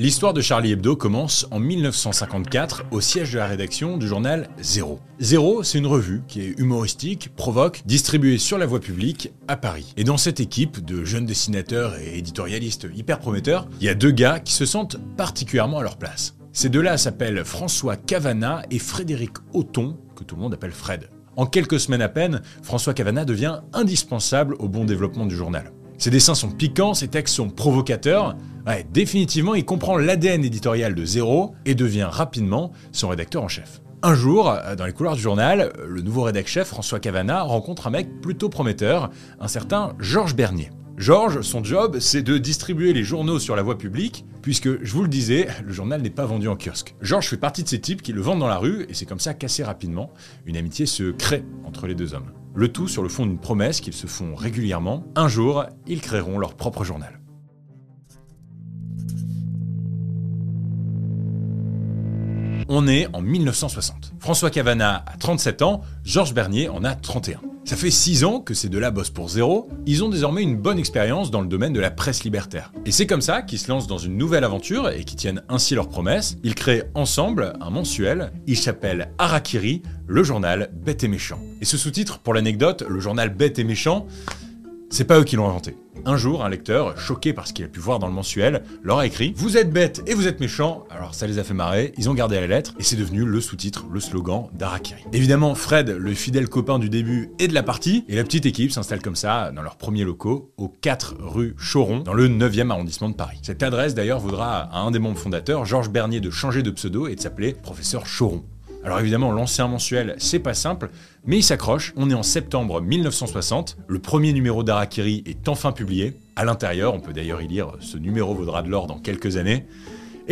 L'histoire de Charlie Hebdo commence en 1954 au siège de la rédaction du journal Zéro. Zéro, c'est une revue qui est humoristique, provoque, distribuée sur la voie publique à Paris. Et dans cette équipe de jeunes dessinateurs et éditorialistes hyper prometteurs, il y a deux gars qui se sentent particulièrement à leur place. Ces deux-là s'appellent François Cavana et Frédéric Auton, que tout le monde appelle Fred. En quelques semaines à peine, François Cavana devient indispensable au bon développement du journal. Ses dessins sont piquants, ses textes sont provocateurs. Ouais, définitivement, il comprend l'ADN éditorial de Zéro et devient rapidement son rédacteur en chef. Un jour, euh, dans les couloirs du journal, le nouveau rédacteur chef François Cavana rencontre un mec plutôt prometteur, un certain Georges Bernier. Georges, son job, c'est de distribuer les journaux sur la voie publique, puisque, je vous le disais, le journal n'est pas vendu en kiosque. Georges fait partie de ces types qui le vendent dans la rue, et c'est comme ça qu'assez rapidement, une amitié se crée entre les deux hommes. Le tout sur le fond d'une promesse qu'ils se font régulièrement. Un jour, ils créeront leur propre journal. On est en 1960. François Cavana a 37 ans, Georges Bernier en a 31. Ça fait 6 ans que ces deux-là bossent pour zéro, ils ont désormais une bonne expérience dans le domaine de la presse libertaire. Et c'est comme ça qu'ils se lancent dans une nouvelle aventure et qui tiennent ainsi leurs promesses. Ils créent ensemble un mensuel, il s'appelle Harakiri, le journal Bête et Méchant. Et ce sous-titre, pour l'anecdote, le journal Bête et Méchant, c'est pas eux qui l'ont inventé. Un jour, un lecteur, choqué par ce qu'il a pu voir dans le mensuel, leur a écrit Vous êtes bêtes et vous êtes méchants. Alors ça les a fait marrer, ils ont gardé la lettre et c'est devenu le sous-titre, le slogan d'Arakiri. Évidemment, Fred, le fidèle copain du début et de la partie, et la petite équipe s'installe comme ça dans leurs premiers locaux, aux 4 rue Choron, dans le 9e arrondissement de Paris. Cette adresse d'ailleurs voudra à un des membres fondateurs, Georges Bernier, de changer de pseudo et de s'appeler Professeur Choron. Alors évidemment, lancer un mensuel, c'est pas simple, mais il s'accroche. On est en septembre 1960. Le premier numéro d'Arakiri est enfin publié. À l'intérieur, on peut d'ailleurs y lire ce numéro vaudra de l'or dans quelques années.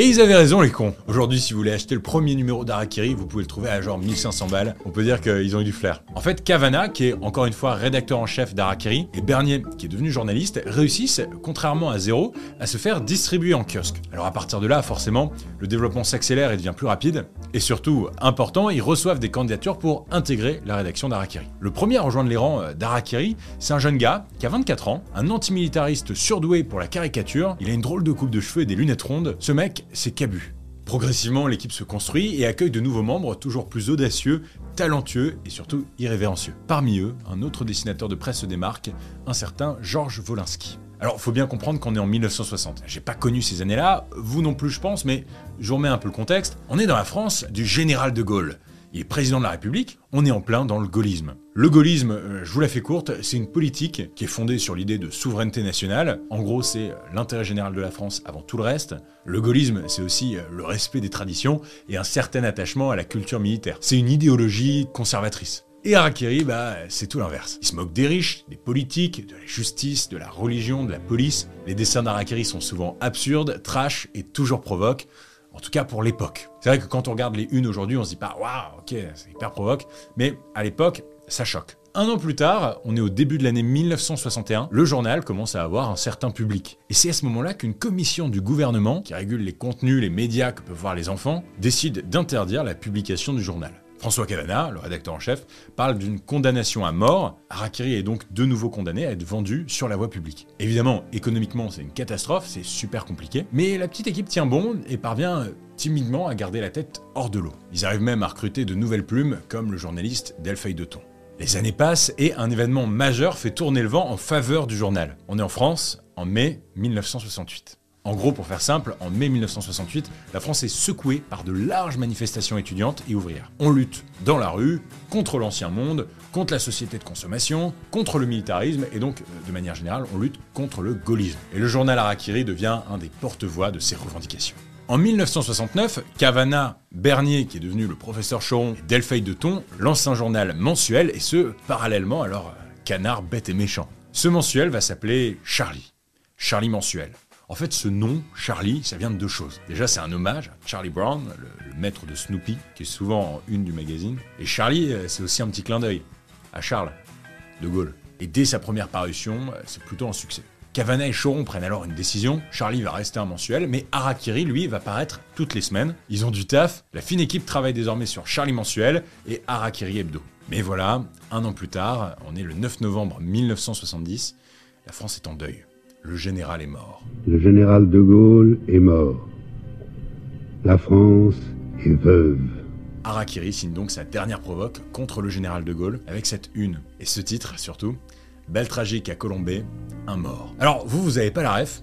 Et ils avaient raison les cons. Aujourd'hui, si vous voulez acheter le premier numéro d'Arakiri, vous pouvez le trouver à genre 1500 balles. On peut dire qu'ils ont eu du flair. En fait, Cavana, qui est encore une fois rédacteur en chef d'Arakiri, et Bernier, qui est devenu journaliste, réussissent, contrairement à Zéro, à se faire distribuer en kiosque. Alors à partir de là, forcément, le développement s'accélère et devient plus rapide. Et surtout, important, ils reçoivent des candidatures pour intégrer la rédaction d'Arakiri. Le premier à rejoindre les rangs euh, d'Arakiri, c'est un jeune gars qui a 24 ans, un antimilitariste surdoué pour la caricature. Il a une drôle de coupe de cheveux et des lunettes rondes. Ce mec, c'est Cabu. Progressivement, l'équipe se construit et accueille de nouveaux membres toujours plus audacieux, talentueux et surtout irrévérencieux. Parmi eux, un autre dessinateur de presse se démarque, un certain Georges Wolinski. Alors, faut bien comprendre qu'on est en 1960. J'ai pas connu ces années-là, vous non plus je pense, mais je vous remets un peu le contexte. On est dans la France du général de Gaulle. Il est président de la République, on est en plein dans le gaullisme. Le gaullisme, euh, je vous la fais courte, c'est une politique qui est fondée sur l'idée de souveraineté nationale. En gros, c'est euh, l'intérêt général de la France avant tout le reste. Le gaullisme, c'est aussi euh, le respect des traditions et un certain attachement à la culture militaire. C'est une idéologie conservatrice. Et Harakiri, bah, c'est tout l'inverse. Il se moque des riches, des politiques, de la justice, de la religion, de la police. Les dessins d'Harakiri sont souvent absurdes, trash et toujours provoques. En tout cas pour l'époque. C'est vrai que quand on regarde les unes aujourd'hui, on se dit pas waouh, ok, c'est hyper provoque, mais à l'époque, ça choque. Un an plus tard, on est au début de l'année 1961, le journal commence à avoir un certain public. Et c'est à ce moment-là qu'une commission du gouvernement, qui régule les contenus, les médias que peuvent voir les enfants, décide d'interdire la publication du journal. François Cavana, le rédacteur en chef, parle d'une condamnation à mort. Harakiri est donc de nouveau condamné à être vendu sur la voie publique. Évidemment, économiquement, c'est une catastrophe, c'est super compliqué, mais la petite équipe tient bon et parvient euh, timidement à garder la tête hors de l'eau. Ils arrivent même à recruter de nouvelles plumes, comme le journaliste Delphine de Thon. Les années passent et un événement majeur fait tourner le vent en faveur du journal. On est en France, en mai 1968. En gros, pour faire simple, en mai 1968, la France est secouée par de larges manifestations étudiantes et ouvrières. On lutte dans la rue contre l'ancien monde, contre la société de consommation, contre le militarisme et donc, euh, de manière générale, on lutte contre le gaullisme. Et le journal Harakiri devient un des porte-voix de ces revendications. En 1969, Cavana Bernier, qui est devenu le professeur Choron, et de Thon, lance un journal mensuel, et ce, parallèlement à leur canard bête et méchant. Ce mensuel va s'appeler Charlie. Charlie mensuel. En fait, ce nom, Charlie, ça vient de deux choses. Déjà, c'est un hommage à Charlie Brown, le, maître de Snoopy, qui est souvent en une du magazine. Et Charlie, euh, c'est aussi un petit clin d'œil à Charles de Gaulle. Et dès sa première parution, euh, c'est plutôt un succès. Cavana et Choron prennent alors une décision. Charlie va rester un mensuel, mais Harakiri, lui, va paraître toutes les semaines. Ils ont du taf. La fine équipe travaille désormais sur Charlie mensuel et Harakiri hebdo. Mais voilà, un an plus tard, on est le 9 novembre 1970, la France est en deuil. Le général est mort. Le général de Gaulle est mort. La France est veuve. Harakiri signe donc sa dernière provoque contre le général de Gaulle avec cette une. Et ce titre, surtout, Belle tragique à Colombey, un mort. Alors, vous, vous avez pas la ref?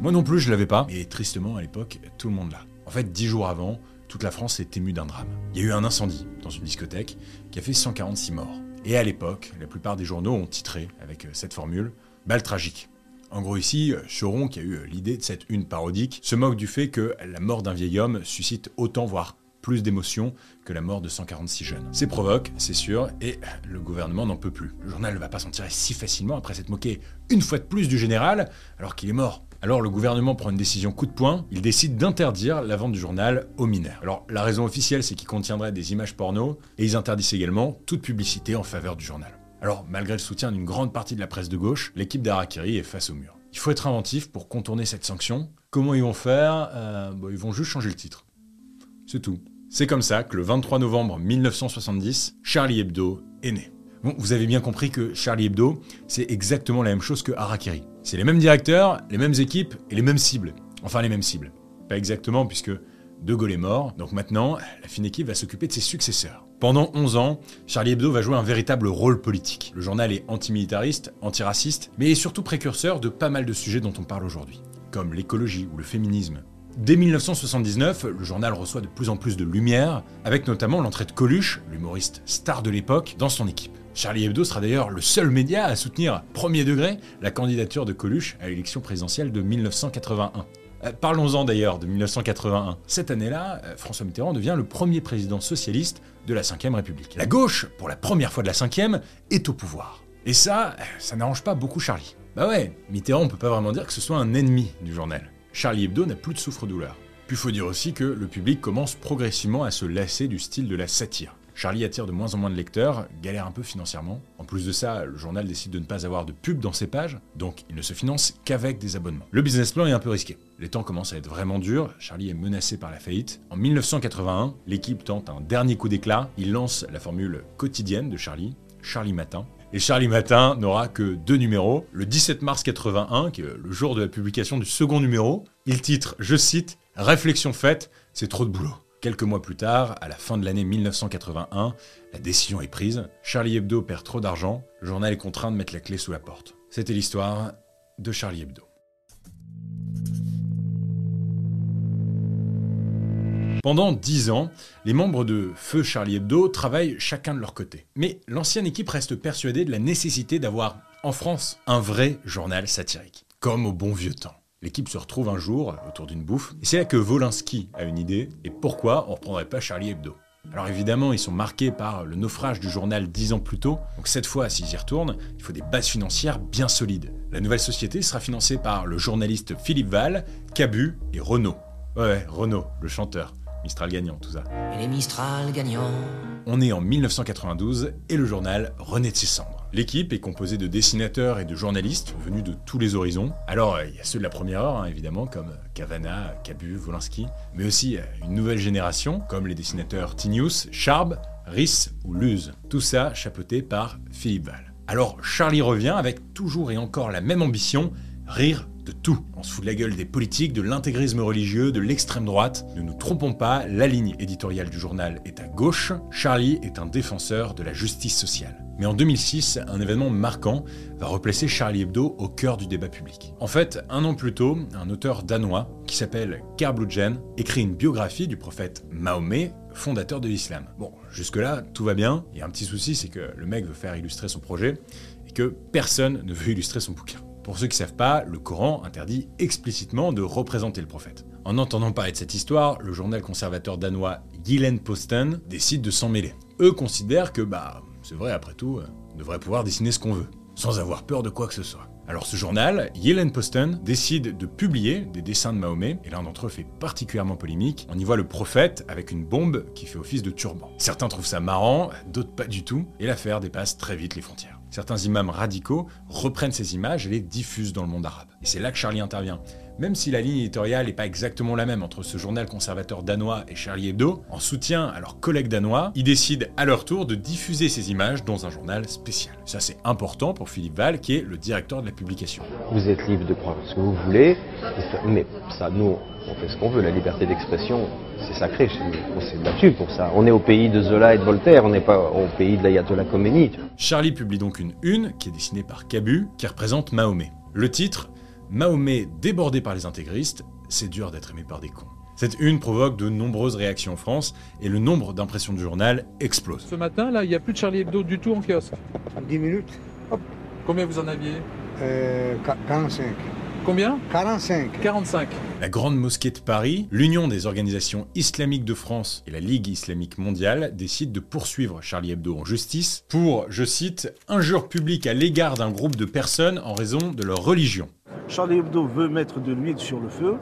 Moi non plus, je l'avais pas. Et tristement, à l'époque, tout le monde l'a. En fait, dix jours avant, toute la France est émue d'un drame. Il y a eu un incendie dans une discothèque qui a fait 146 morts. Et à l'époque, la plupart des journaux ont titré avec euh, cette formule Balle tragique. En gros ici, Choron, qui a eu euh, l'idée de cette une parodique, se moque du fait que la mort d'un vieil homme suscite autant, voire plus d'émotions que la mort de 146 jeunes. C'est provoque, c'est sûr, et le gouvernement n'en peut plus. Le journal ne va pas s'en tirer si facilement après s'être moqué une fois de plus du général, alors qu'il est mort. Alors le gouvernement prend une décision coup de poing, il décide d'interdire la vente du journal aux mineurs. Alors la raison officielle c'est qu'il contiendrait des images porno, et ils interdisent également toute publicité en faveur du journal. Alors malgré le soutien d'une grande partie de la presse de gauche, l'équipe d'Arakiri est face au mur. Il faut être inventif pour contourner cette sanction. Comment ils vont faire? Euh, Ils vont juste changer le titre. C'est tout. C'est comme ça que le 23 novembre 1970, Charlie Hebdo est né. Bon, vous avez bien compris que Charlie Hebdo, c'est exactement la même chose que Harakiri. C'est les mêmes directeurs, les mêmes équipes et les mêmes cibles. Enfin, les mêmes cibles. Pas exactement, puisque De Gaulle est mort, donc maintenant, la fine équipe va s'occuper de ses successeurs. Pendant 11 ans, Charlie Hebdo va jouer un véritable rôle politique. Le journal est antimilitariste, antiraciste, mais est surtout précurseur de pas mal de sujets dont on parle aujourd'hui, comme l'écologie ou le féminisme, Dès 1979, le journal reçoit de plus en plus de lumière, avec notamment l'entrée de Coluche, l'humoriste star de l'époque, dans son équipe. Charlie Hebdo sera d'ailleurs le seul média à soutenir premier degré la candidature de Coluche à l'élection présidentielle de 1981. Euh, parlons-en d'ailleurs de 1981. Cette année-là, euh, François Mitterrand devient le premier président socialiste de la Ve République. La gauche, pour la première fois de la Ve, est au pouvoir. Et ça, euh, ça n'arrange pas beaucoup Charlie. Bah ouais, Mitterrand, on peut pas vraiment dire que ce soit un ennemi du journal. Charlie Hebdo n'a plus de souffre-douleur. Puis faut dire aussi que le public commence progressivement à se lasser du style de la satire. Charlie attire de moins en moins de lecteurs, galère un peu financièrement. En plus de ça, le journal décide de ne pas avoir de pub dans ses pages, donc il ne se finance qu'avec des abonnements. Le business plan est un peu risqué. Les temps commencent à être vraiment durs, Charlie est menacé par la faillite. En 1981, l'équipe tente un dernier coup d'éclat, il lance la formule quotidienne de Charlie, Charlie Matin, et Charlie Matin n'aura que deux numéros. Le 17 mars 81, qui est le jour de la publication du second numéro, il titre, je cite, Réflexion faite, c'est trop de boulot. Quelques mois plus tard, à la fin de l'année 1981, la décision est prise. Charlie Hebdo perd trop d'argent, le journal est contraint de mettre la clé sous la porte. C'était l'histoire de Charlie Hebdo. Pendant dix ans, les membres de Feu Charlie Hebdo travaillent chacun de leur côté. Mais l'ancienne équipe reste persuadée de la nécessité d'avoir, en France, un vrai journal satirique, comme au bon vieux temps. L'équipe se retrouve un jour autour d'une bouffe, et c'est là que Volinsky a une idée, et pourquoi on reprendrait pas Charlie Hebdo alors évidemment, ils sont marqués par le naufrage du journal dix ans plus tôt, donc cette fois, s'ils y retournent, il faut des bases financières bien solides. La nouvelle société sera financée par le journaliste Philippe Val, Cabu et Renault. Ouais, Renault, le chanteur. Mistral gagnant, tout ça. Et les Mistral gagnants. On est en 1992 et le journal renaît de ses cendres. L'équipe est composée de dessinateurs et de journalistes venus de tous les horizons. Alors, il y a ceux de la première heure, hein, évidemment, comme Cavana, Cabu, Volinsky, mais aussi euh, une nouvelle génération, comme les dessinateurs Tinius, Charb, Rhys ou Luz. Tout ça chapeauté par Philippe Val. Alors, Charlie revient avec toujours et encore la même ambition, rire de tout. On se fout de la gueule des politiques, de l'intégrisme religieux, de l'extrême droite. Ne nous trompons pas, la ligne éditoriale du journal est à gauche. Charlie est un défenseur de la justice sociale. Mais en 2006, un événement marquant va replacer Charlie Hebdo au cœur du débat public. En fait, un an plus tôt, un auteur danois qui s'appelle Karl Bludgen écrit une biographie du prophète Mahomet, fondateur de l'islam. Bon, jusque-là, tout va bien. Il y a un petit souci, c'est que le mec veut faire illustrer son projet et que personne ne veut illustrer son bouquin. Pour ceux qui ne savent pas, le Coran interdit explicitement de représenter le prophète. En entendant parler de cette histoire, le journal conservateur danois Gillen Posten décide de s'en mêler. Eux considèrent que, bah, c'est vrai après tout, on devrait pouvoir dessiner ce qu'on veut, sans avoir peur de quoi que ce soit. Alors ce journal, Yellen Posten, décide de publier des dessins de Mahomet, et l'un d'entre eux fait particulièrement polémique. On y voit le prophète avec une bombe qui fait office de turban. Certains trouvent ça marrant, d'autres pas du tout, et l'affaire dépasse très vite les frontières. Certains imams radicaux reprennent ces images et les diffusent dans le monde arabe. Et c'est là que Charlie intervient. Même si la ligne éditoriale n'est pas exactement la même entre ce journal conservateur danois et Charlie Hebdo, en soutien à leurs collègues danois, ils décident à leur tour de diffuser ces images dans un journal spécial. Ça c'est important pour Philippe Val, qui est le directeur de la publication. Vous êtes libre de prendre ce que vous voulez, mais ça, nous, on fait ce qu'on veut. La liberté d'expression, c'est sacré chez nous. On s'est battu pour ça. On est au pays de Zola et de Voltaire, on n'est pas au pays de l'ayatollah Khomeini. Charlie publie donc une une qui est dessinée par Cabu, qui représente Mahomet. Le titre Mahomet débordé par les intégristes, c'est dur d'être aimé par des cons. Cette une provoque de nombreuses réactions en France et le nombre d'impressions du journal explose. Ce matin, là, il n'y a plus de Charlie Hebdo du tout en kiosque. 10 minutes, Combien vous en aviez? Euh, 45. Combien 45. 45. La Grande Mosquée de Paris, l'Union des organisations islamiques de France et la Ligue islamique mondiale décident de poursuivre Charlie Hebdo en justice pour, je cite, injure publique à l'égard d'un groupe de personnes en raison de leur religion. Charlie Hebdo veut mettre de l'huile sur le feu,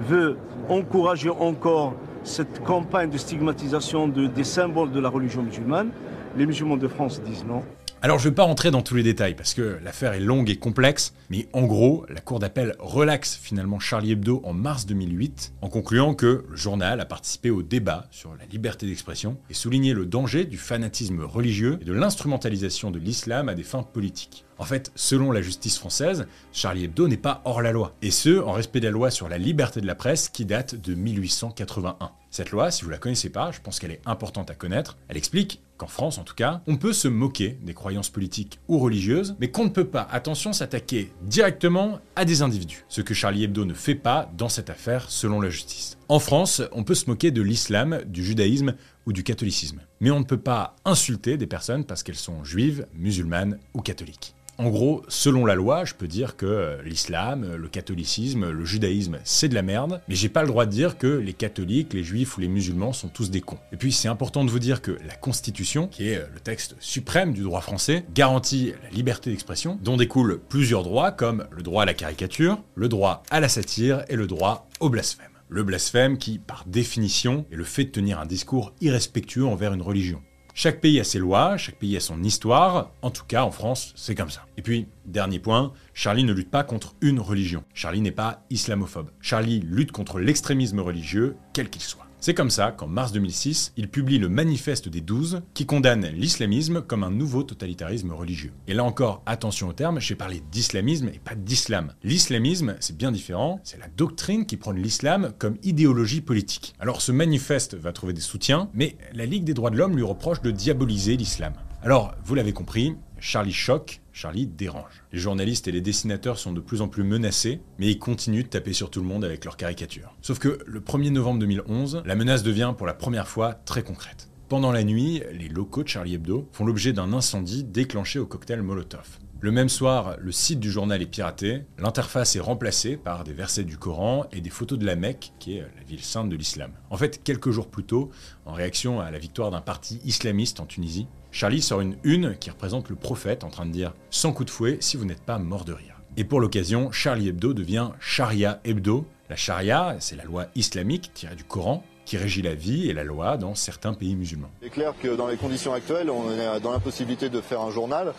veut encourager encore cette campagne de stigmatisation de- des symboles de la religion musulmane. Les musulmans de France disent non. Alors je vais pas rentrer dans tous les détails parce que l'affaire est longue et complexe, mais en gros, la cour d'appel relaxe finalement Charlie Hebdo en mars 2008 en concluant que le journal a participé au débat sur la liberté d'expression et souligné le danger du fanatisme religieux et de l'instrumentalisation de l'islam à des fins politiques. En fait, selon la justice française, Charlie Hebdo n'est pas hors la loi, et ce, en respect de la loi sur la liberté de la presse qui date de 1881. Cette loi, si vous la connaissez pas, je pense qu'elle est importante à connaître. Elle explique qu'en France, en tout cas, on peut se moquer des croyances politiques ou religieuses, mais qu'on ne peut pas, attention, s'attaquer directement à des individus. Ce que Charlie Hebdo ne fait pas dans cette affaire, selon la justice. En France, on peut se moquer de l'islam, du judaïsme ou du catholicisme. Mais on ne peut pas insulter des personnes parce qu'elles sont juives, musulmanes ou catholiques. En gros, selon la loi, je peux dire que euh, l'islam, euh, le catholicisme, le judaïsme, c'est de la merde, mais j'ai pas le droit de dire que les catholiques, les juifs ou les musulmans sont tous des cons. Et puis c'est important de vous dire que la Constitution, qui est euh, le texte suprême du droit français, garantit la liberté d'expression, dont découlent plusieurs droits comme le droit à la caricature, le droit à la satire et le droit au blasphème. Le blasphème qui, par définition, est le fait de tenir un discours irrespectueux envers une religion. Chaque pays a ses lois, chaque pays a son histoire. En tout cas, en France, c'est comme ça. Et puis, dernier point, Charlie ne lutte pas contre une religion. Charlie n'est pas islamophobe. Charlie lutte contre l'extrémisme religieux, quel qu'il soit. C'est comme ça qu'en mars 2006, il publie le Manifeste des Douze, qui condamne l'islamisme comme un nouveau totalitarisme religieux. Et là encore, attention au terme, j'ai parlé d'islamisme et pas d'islam. L'islamisme, c'est bien différent, c'est la doctrine qui prône l'islam comme idéologie politique. Alors ce manifeste va trouver des soutiens, mais la Ligue des droits de l'homme lui reproche de diaboliser l'islam. Alors, vous l'avez compris, Charlie choque, Charlie dérange. Les journalistes et les dessinateurs sont de plus en plus menacés, mais ils continuent de taper sur tout le monde avec leurs caricatures. Sauf que le 1er novembre 2011, la menace devient pour la première fois très concrète. Pendant la nuit, les locaux de Charlie Hebdo font l'objet d'un incendie déclenché au cocktail Molotov. Le même soir, le site du journal est piraté, l'interface est remplacée par des versets du Coran et des photos de la Mecque, qui est la ville sainte de l'islam. En fait, quelques jours plus tôt, en réaction à la victoire d'un parti islamiste en Tunisie, Charlie sort une une qui représente le prophète en train de dire « sans coup de fouet si vous n'êtes pas mort de rire ». Et pour l'occasion, Charlie Hebdo devient Sharia Hebdo. La Sharia, c'est la loi islamique tirée du Coran qui régit la vie et la loi dans certains pays musulmans. Il est clair que dans les conditions actuelles, on est dans l'impossibilité de faire un journal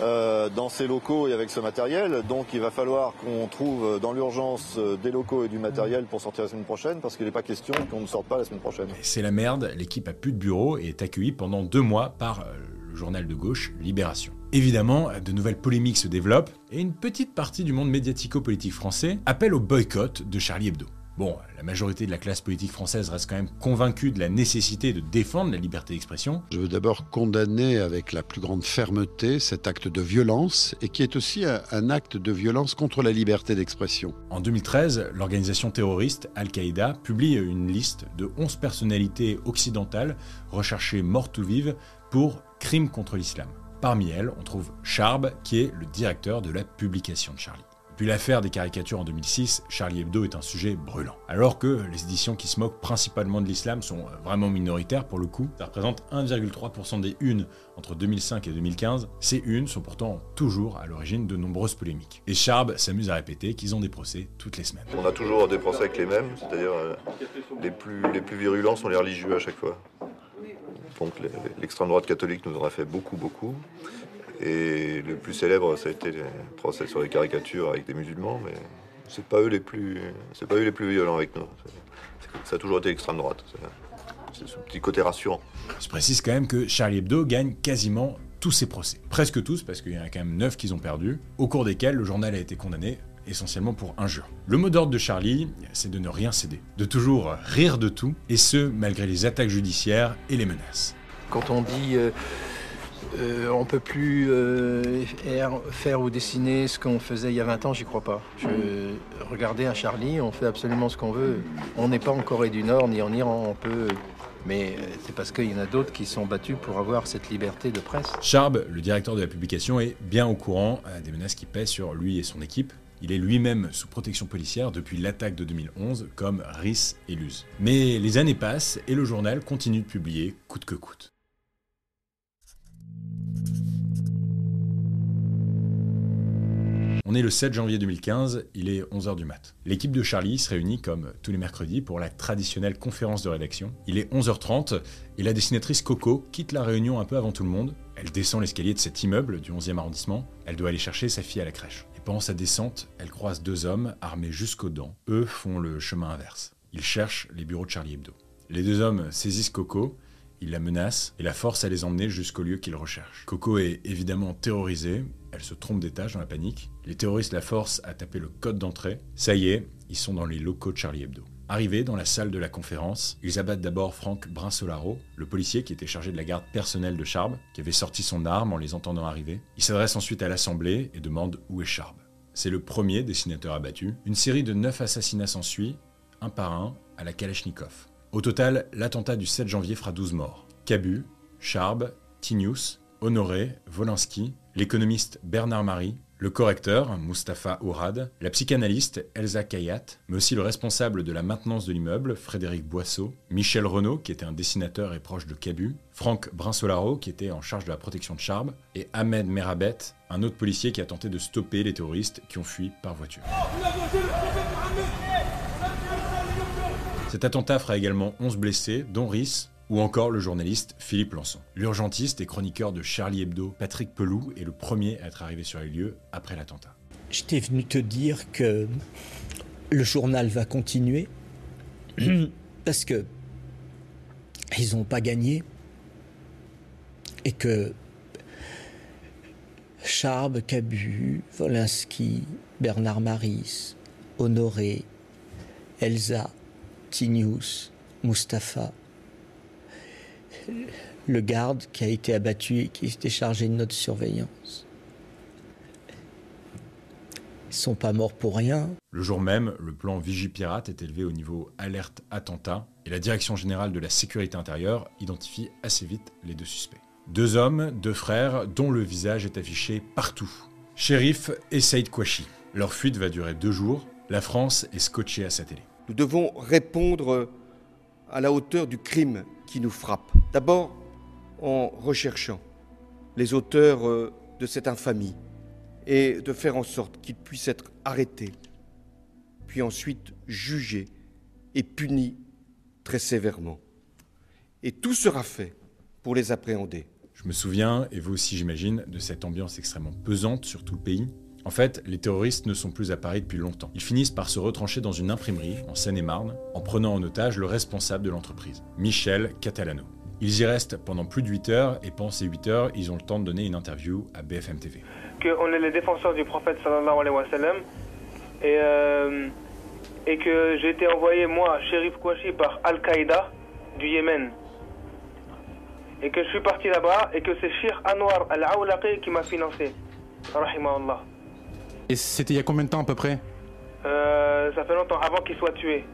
euh, dans ces locaux et avec ce matériel. Donc il va falloir qu'on trouve dans l'urgence euh, des locaux et du matériel pour sortir la semaine prochaine, parce qu'il n'est pas question qu'on ne sorte pas la semaine prochaine. C'est la merde, l'équipe a plus de bureau et est accueillie pendant deux mois par euh, le journal de gauche Libération. Évidemment, de nouvelles polémiques se développent et une petite partie du monde médiatico-politique français appelle au boycott de Charlie Hebdo. Bon, la majorité de la classe politique française reste quand même convaincue de la nécessité de défendre la liberté d'expression. Je veux d'abord condamner avec la plus grande fermeté cet acte de violence et qui est aussi un, un acte de violence contre la liberté d'expression. En 2013, l'organisation terroriste Al-Qaïda publie une liste de 11 personnalités occidentales recherchées mortes ou vives pour crimes contre l'islam. Parmi elles, on trouve Charb, qui est le directeur de la publication de Charlie. Puis l'affaire des caricatures en 2006, Charlie Hebdo est un sujet brûlant. Alors que les éditions qui se moquent principalement de l'islam sont vraiment minoritaires pour le coup, ça représente 1,3% des unes entre 2005 et 2015, ces unes sont pourtant toujours à l'origine de nombreuses polémiques. Et Charb s'amuse à répéter qu'ils ont des procès toutes les semaines. On a toujours des procès avec les mêmes, c'est-à-dire euh, les, plus, les plus virulents sont les religieux à chaque fois. Donc l'extrême droite catholique nous en a fait beaucoup, beaucoup. Et le plus célèbre, ça a été les procès sur les caricatures avec des musulmans, mais c'est pas eux les plus, c'est pas eux les plus violents avec nous. Ça a toujours été l'extrême droite. C'est- C'est ce petit côté rassurant. Je précise quand même que Charlie Hebdo gagne quasiment tous ses procès. Presque tous, parce qu'il y en a quand même 9 qu'ils ont perdus, au cours desquels le journal a été condamné essentiellement pour injure. Le mot d'ordre de Charlie, c'est de ne rien céder, de toujours rire de tout, et ce, malgré les attaques judiciaires et les menaces. Quand on dit euh, euh, on peut plus euh, faire, ou dessiner ce qu'on faisait il y a 20 ans, j'y crois pas. Regardez un Charlie, on fait absolument ce qu'on veut. On n'est pas en Corée du Nord ni en Iran, on peut. Mais euh, c'est parce qu'il y en a d'autres qui sont battus pour avoir cette liberté de presse. Charb, le directeur de la publication, est bien au courant des menaces qui pèsent sur lui et son équipe. Il est lui-même sous protection policière depuis l'attaque de 2011, comme Rhys et Luz. Mais les années passent et le journal continue de publier coûte que coûte. On est le 7 janvier 2015, il est 11h du mat. L'équipe de Charlie se réunit comme tous les mercredis pour la traditionnelle conférence de rédaction. Il est 11h30 et la dessinatrice Coco quitte la réunion un peu avant tout le monde. Elle descend l'escalier de cet immeuble du 11e arrondissement. Elle doit aller chercher sa fille à la crèche. Et pendant sa descente, elle croise deux hommes armés jusqu'aux dents. Eux font le chemin inverse. Ils cherchent les bureaux de Charlie Hebdo. Les deux hommes saisissent Coco il la menace et la force à les emmener jusqu'au lieu qu'ils recherchent. Coco est évidemment terrorisée, elle se trompe d'étage dans la panique. Les terroristes la forcent à taper le code d'entrée. Ça y est, ils sont dans les locaux de Charlie Hebdo. Arrivés dans la salle de la conférence, ils abattent d'abord Franck Brinsolaro, le policier qui était chargé de la garde personnelle de Charb, qui avait sorti son arme en les entendant arriver. Il s'adresse ensuite à l'Assemblée et demande où est Charb. C'est le premier dessinateur abattu. Une série de neuf assassinats s'ensuit, un par un, à la Kalachnikov. Au total, l'attentat du 7 janvier fera 12 morts. Cabu, Charb, Tinius, Honoré, Wolinski, l'économiste Bernard Marie, le correcteur, Mustapha Ourad, la psychanalyste Elsa Kayat, mais aussi le responsable de la maintenance de l'immeuble, Frédéric Boisseau, Michel Renaud, qui était un dessinateur et proche de Cabu, Franck Brinsolaro, qui était en charge de la protection de Charb, et Ahmed Merabet, un autre policier qui a tenté de stopper les terroristes qui ont fui par voiture. Cet attentat fera également 11 blessés, dont Rhys, ou encore le journaliste Philippe Lançon. L'urgentiste et chroniqueur de Charlie Hebdo, Patrick Pelou, est le premier à être arrivé sur les lieux après l'attentat. J'étais venu te dire que le journal va continuer parce que ils n'ont pas gagné et que Charb, Cabu, Wolinski, Bernard Maris, Honoré, Elsa, Tinius, Mustapha, le garde qui a été abattu et qui était chargé de notre surveillance. Ils sont pas morts pour rien. Le jour même, le plan Vigipirate est élevé au niveau alerte attentat et la direction générale de la sécurité intérieure identifie assez vite les deux suspects. Deux hommes, deux frères, dont le visage est affiché partout. Shérif et Saïd Kouachi. Leur fuite va durer deux jours. La France est scotchée à sa télé. Nous devons répondre à la hauteur du crime qui nous frappe. D'abord en recherchant les auteurs euh, de cette infamie et de faire en sorte qu'ils puissent être arrêtés, puis ensuite jugés et punis très sévèrement. Et tout sera fait pour les appréhender. Je me souviens, et vous aussi j'imagine, de cette ambiance extrêmement pesante sur tout le pays. En fait, les terroristes ne sont plus à Paris depuis longtemps. Ils finissent par se retrancher dans une imprimerie, en Seine-et-Marne, en prenant en otage le responsable de l'entreprise, Michel Catalano. Ils y restent pendant plus de 8 heures, et pendant ces 8 heures, ils ont le temps de donner une interview à BFM TV. Qu'on est les défenseurs du prophète sallallahu alayhi wa sallam, et, euh, que j'ai été envoyé, moi, Sherif Kouachi, par Al-Qaïda du Yémen. Et que je suis parti là-bas, et que c'est Shir Anwar Al-Awlaqi qui m'a financé. Rahimahullah. Et c'était il y a combien de temps à peu près Euh, ça fait longtemps, avant qu'il soit tué.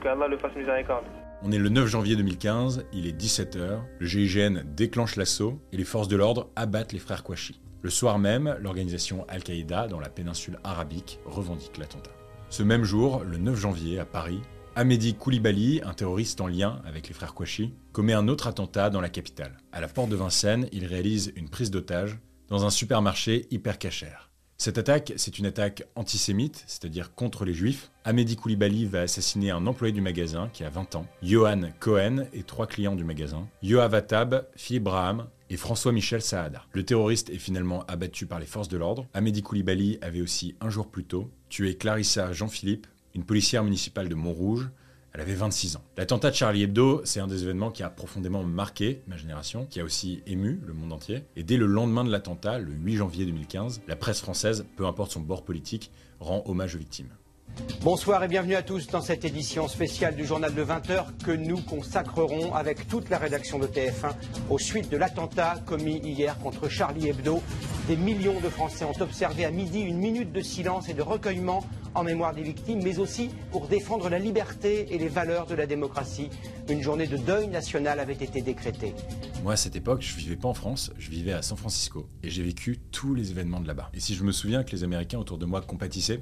Que Allah le fasse miséricorde. On est le 9 janvier 2015, il est 17h, le GIGN déclenche l'assaut et les forces de l'ordre abattent les frères Kouachi. Le soir même, l'organisation Al-Qaïda dans la péninsule arabique revendique l'attentat. Ce même jour, le 9 janvier, à Paris, Amédi Koulibaly, un terroriste en lien avec les frères Kouachi, commet un autre attentat dans la capitale. À la porte de Vincennes, il réalise une prise d'otage dans un supermarché hyper cachère. Cette attaque, c'est une attaque antisémite, c'est-à-dire contre les juifs. Amédi Koulibaly va assassiner un employé du magasin qui a 20 ans, Johan Cohen et trois clients du magasin, Yoav Atab, Philippe Braham et François-Michel Saada. Le terroriste est finalement abattu par les forces de l'ordre. Amédi Koulibaly avait aussi, un jour plus tôt, tué Clarissa Jean-Philippe, une policière municipale de Montrouge. Elle avait 26 ans. L'attentat de Charlie Hebdo, c'est un des événements qui a profondément marqué ma génération, qui a aussi ému le monde entier. Et dès le lendemain de l'attentat, le 8 janvier 2015, la presse française, peu importe son bord politique, rend hommage aux victimes. Bonsoir et bienvenue à tous dans cette édition spéciale du journal de 20h que nous consacrerons avec toute la rédaction de TF1 aux suites de l'attentat commis hier contre Charlie Hebdo. Des millions de Français ont observé à midi une minute de silence et de recueillement en mémoire des victimes, mais aussi pour défendre la liberté et les valeurs de la démocratie. Une journée de deuil national avait été décrétée. Moi, à cette époque, je vivais pas en France, je vivais à San Francisco. Et j'ai vécu tous les événements de là-bas. Et si je me souviens que les Américains autour de moi compatissaient,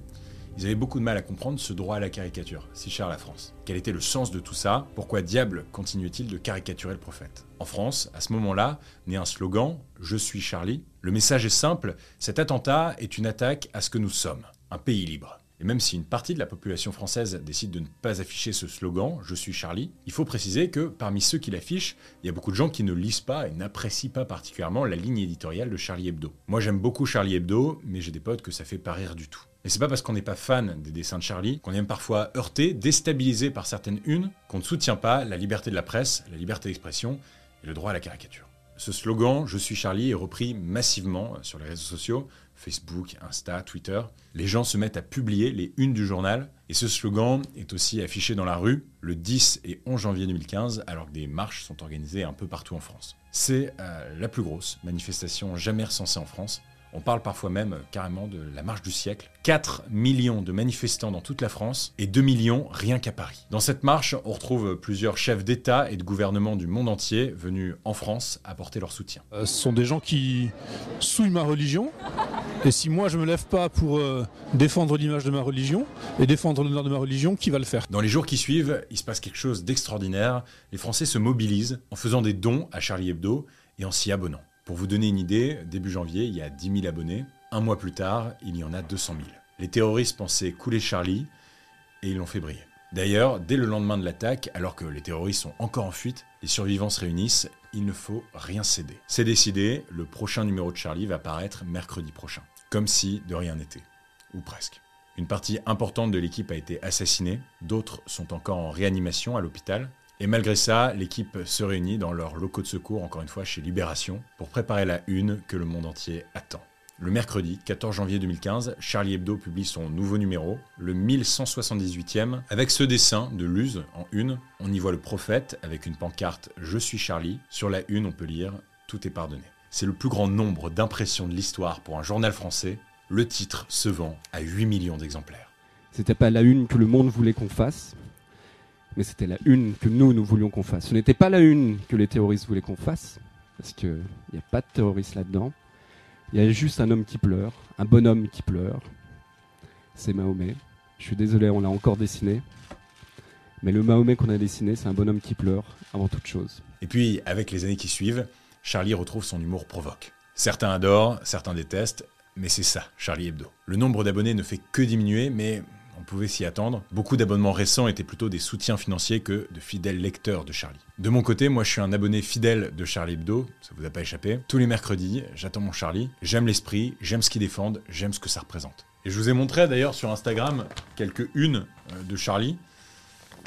ils avaient beaucoup de mal à comprendre ce droit à la caricature, si cher la France. Quel était le sens de tout ça? Pourquoi diable continuait-il de caricaturer le prophète? En France, à ce moment-là, naît un slogan Je suis Charlie. Le message est simple cet attentat est une attaque à ce que nous sommes, un pays libre. Et même si une partie de la population française décide de ne pas afficher ce slogan, Je suis Charlie, il faut préciser que parmi ceux qui l'affichent, il y a beaucoup de gens qui ne lisent pas et n'apprécient pas particulièrement la ligne éditoriale de Charlie Hebdo. Moi j'aime beaucoup Charlie Hebdo, mais j'ai des potes que ça fait pas rire du tout. Et c'est pas parce qu'on n'est pas fan des dessins de Charlie qu'on est même parfois heurté, déstabilisé par certaines unes, qu'on ne soutient pas la liberté de la presse, la liberté d'expression et le droit à la caricature. Ce slogan, Je suis Charlie, est repris massivement sur les réseaux sociaux, Facebook, Insta, Twitter. Les gens se mettent à publier les unes du journal, et ce slogan est aussi affiché dans la rue le 10 et 11 janvier 2015, alors que des marches sont organisées un peu partout en France. C'est euh, la plus grosse manifestation jamais recensée en France, on parle parfois même carrément de la marche du siècle. 4 millions de manifestants dans toute la France et 2 millions rien qu'à Paris. Dans cette marche, on retrouve plusieurs chefs d'État et de gouvernement du monde entier venus en France apporter leur soutien. Euh, ce sont des gens qui souillent ma religion. Et si moi je me lève pas pour euh, défendre l'image de ma religion et défendre l'honneur de ma religion, qui va le faire? Dans les jours qui suivent, il se passe quelque chose d'extraordinaire. Les Français se mobilisent en faisant des dons à Charlie Hebdo et en s'y abonnant. Pour vous donner une idée, début janvier, il y a 10 000 abonnés. Un mois plus tard, il y en a 200 000. Les terroristes pensaient couler Charlie et ils l'ont fait briller. D'ailleurs, dès le lendemain de l'attaque, alors que les terroristes sont encore en fuite, les survivants se réunissent, il ne faut rien céder. C'est décidé, le prochain numéro de Charlie va paraître mercredi prochain. Comme si de rien n'était. Ou presque. Une partie importante de l'équipe a été assassinée, d'autres sont encore en réanimation à l'hôpital, et malgré ça, l'équipe se réunit dans leurs locaux de secours, encore une fois chez Libération, pour préparer la une que le monde entier attend. Le mercredi 14 janvier 2015, Charlie Hebdo publie son nouveau numéro, le 1178e, avec ce dessin de Luz en une. On y voit le prophète avec une pancarte Je suis Charlie. Sur la une, on peut lire Tout est pardonné. C'est le plus grand nombre d'impressions de l'histoire pour un journal français. Le titre se vend à 8 millions d'exemplaires. C'était pas la une que le monde voulait qu'on fasse, mais c'était la une que nous, nous voulions qu'on fasse. Ce n'était pas la une que les terroristes voulaient qu'on fasse, parce qu'il n'y a pas de terroristes là-dedans. Il y a juste un homme qui pleure, un bonhomme qui pleure. C'est Mahomet. Je suis désolé, on l'a encore dessiné. Mais le Mahomet qu'on a dessiné, c'est un bonhomme qui pleure avant toute chose. Et puis, avec les années qui suivent, Charlie retrouve son humour provoque. Certains adorent, certains détestent, mais c'est ça, Charlie Hebdo. Le nombre d'abonnés ne fait que diminuer, mais on pouvait s'y attendre. Beaucoup d'abonnements récents étaient plutôt des soutiens financiers que de fidèles lecteurs de Charlie. De mon côté, moi je suis un abonné fidèle de Charlie Hebdo, ça vous a pas échappé. Tous les mercredis, j'attends mon Charlie, j'aime l'esprit, j'aime ce qu'il défendent, j'aime ce que ça représente. Et je vous ai montré d'ailleurs sur Instagram quelques unes euh, de Charlie.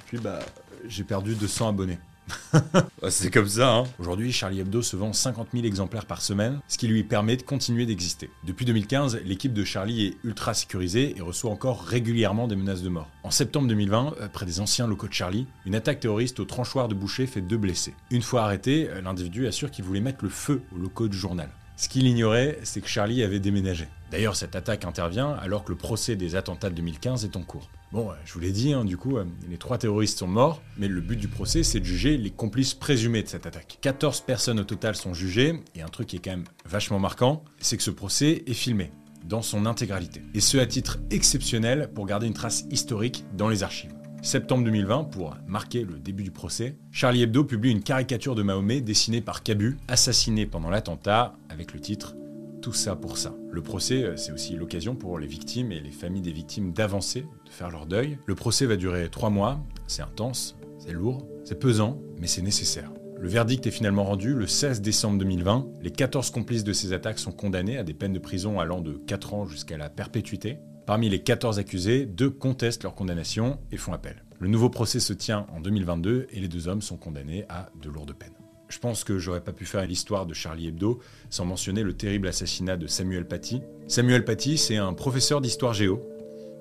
Puis bah, j'ai perdu 200 abonnés. c'est comme ça. Hein. Aujourd'hui, Charlie Hebdo se vend 50 000 exemplaires par semaine, ce qui lui permet de continuer d'exister. Depuis 2015, l'équipe de Charlie est ultra sécurisée et reçoit encore régulièrement des menaces de mort. En septembre 2020, euh, près des anciens locaux de Charlie, une attaque terroriste au tranchoir de Boucher fait deux blessés. Une fois arrêté, euh, l'individu assure qu'il voulait mettre le feu aux locaux du journal. Ce qu'il ignorait, c'est que Charlie avait déménagé. D'ailleurs, cette attaque intervient alors que le procès des attentats de 2015 est en cours. Bon, je vous l'ai dit, hein, du coup, euh, les trois terroristes sont morts, mais le but du procès, c'est de juger les complices présumés de cette attaque. 14 personnes au total sont jugées, et un truc qui est quand même vachement marquant, c'est que ce procès est filmé, dans son intégralité. Et ce à titre exceptionnel pour garder une trace historique dans les archives. Septembre 2020, pour marquer le début du procès, Charlie Hebdo publie une caricature de Mahomet dessinée par Cabu, assassiné pendant l'attentat, avec le titre Tout ça pour ça. Le procès, euh, c'est aussi l'occasion pour les victimes et les familles des victimes d'avancer, de faire leur deuil. Le procès va durer trois mois, c'est intense, c'est lourd, c'est pesant, mais c'est nécessaire. Le verdict est finalement rendu le 16 décembre 2020. Les 14 complices de ces attaques sont condamnés à des peines de prison allant de 4 ans jusqu'à la perpétuité. Parmi les 14 accusés, deux contestent leur condamnation et font appel. Le nouveau procès se tient en 2022 et les deux hommes sont condamnés à de lourdes peines. Je pense que j'aurais pas pu faire l'histoire de Charlie Hebdo sans mentionner le terrible assassinat de Samuel Paty. Samuel Paty, c'est un professeur d'histoire géo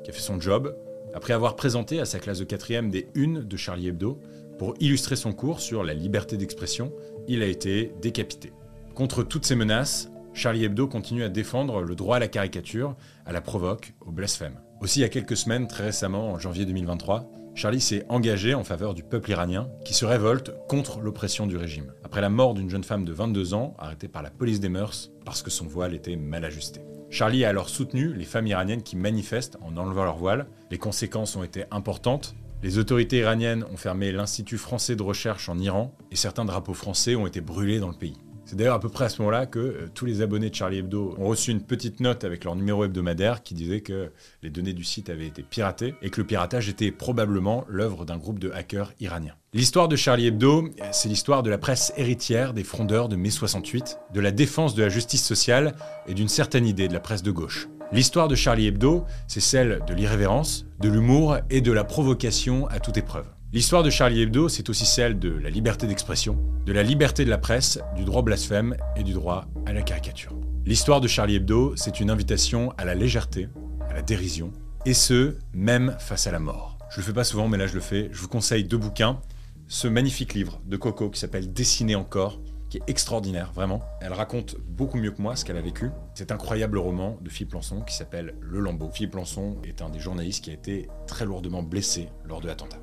qui a fait son job après avoir présenté à sa classe de quatrième des unes de Charlie Hebdo pour illustrer son cours sur la liberté d'expression. Il a été décapité. Contre toutes ces menaces, Charlie Hebdo continue à défendre le droit à la caricature, à la provoque, au blasphème. Aussi, il y a quelques semaines, très récemment, en janvier 2023, Charlie s'est engagé en faveur du peuple iranien qui se révolte contre l'oppression du régime, après la mort d'une jeune femme de 22 ans arrêtée par la police des mœurs parce que son voile était mal ajusté. Charlie a alors soutenu les femmes iraniennes qui manifestent en enlevant leur voile. Les conséquences ont été importantes. Les autorités iraniennes ont fermé l'Institut français de recherche en Iran et certains drapeaux français ont été brûlés dans le pays. C'est d'ailleurs à peu près à ce moment-là que euh, tous les abonnés de Charlie Hebdo ont reçu une petite note avec leur numéro hebdomadaire qui disait que les données du site avaient été piratées et que le piratage était probablement l'œuvre d'un groupe de hackers iraniens. L'histoire de Charlie Hebdo, c'est l'histoire de la presse héritière des frondeurs de mai 68, de la défense de la justice sociale et d'une certaine idée de la presse de gauche. L'histoire de Charlie Hebdo, c'est celle de l'irrévérence, de l'humour et de la provocation à toute épreuve. L'histoire de Charlie Hebdo, c'est aussi celle de la liberté d'expression, de la liberté de la presse, du droit blasphème et du droit à la caricature. L'histoire de Charlie Hebdo, c'est une invitation à la légèreté, à la dérision, et ce, même face à la mort. Je le fais pas souvent, mais là je le fais. Je vous conseille deux bouquins. Ce magnifique livre de Coco qui s'appelle Dessiner encore, qui est extraordinaire, vraiment. Elle raconte beaucoup mieux que moi ce qu'elle a vécu. Cet incroyable roman de Philippe Lançon qui s'appelle Le Lambeau. Philippe Lançon est un des journalistes qui a été très lourdement blessé lors de l'attentat.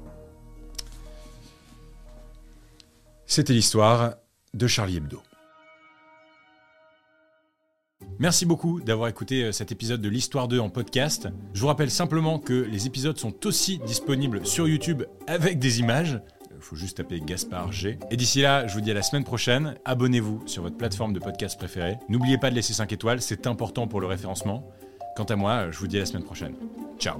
C'était l'histoire de Charlie Hebdo. Merci beaucoup d'avoir écouté euh, cet épisode de l'Histoire 2 en podcast. Je vous rappelle simplement que les épisodes sont aussi disponibles sur YouTube avec des images. Il faut juste taper Gaspard G. Et d'ici là, je vous dis à la semaine prochaine. Abonnez-vous sur votre plateforme de podcast préférée. N'oubliez pas de laisser 5 étoiles, c'est important pour le référencement. Quant à moi, je vous dis à la semaine prochaine. Ciao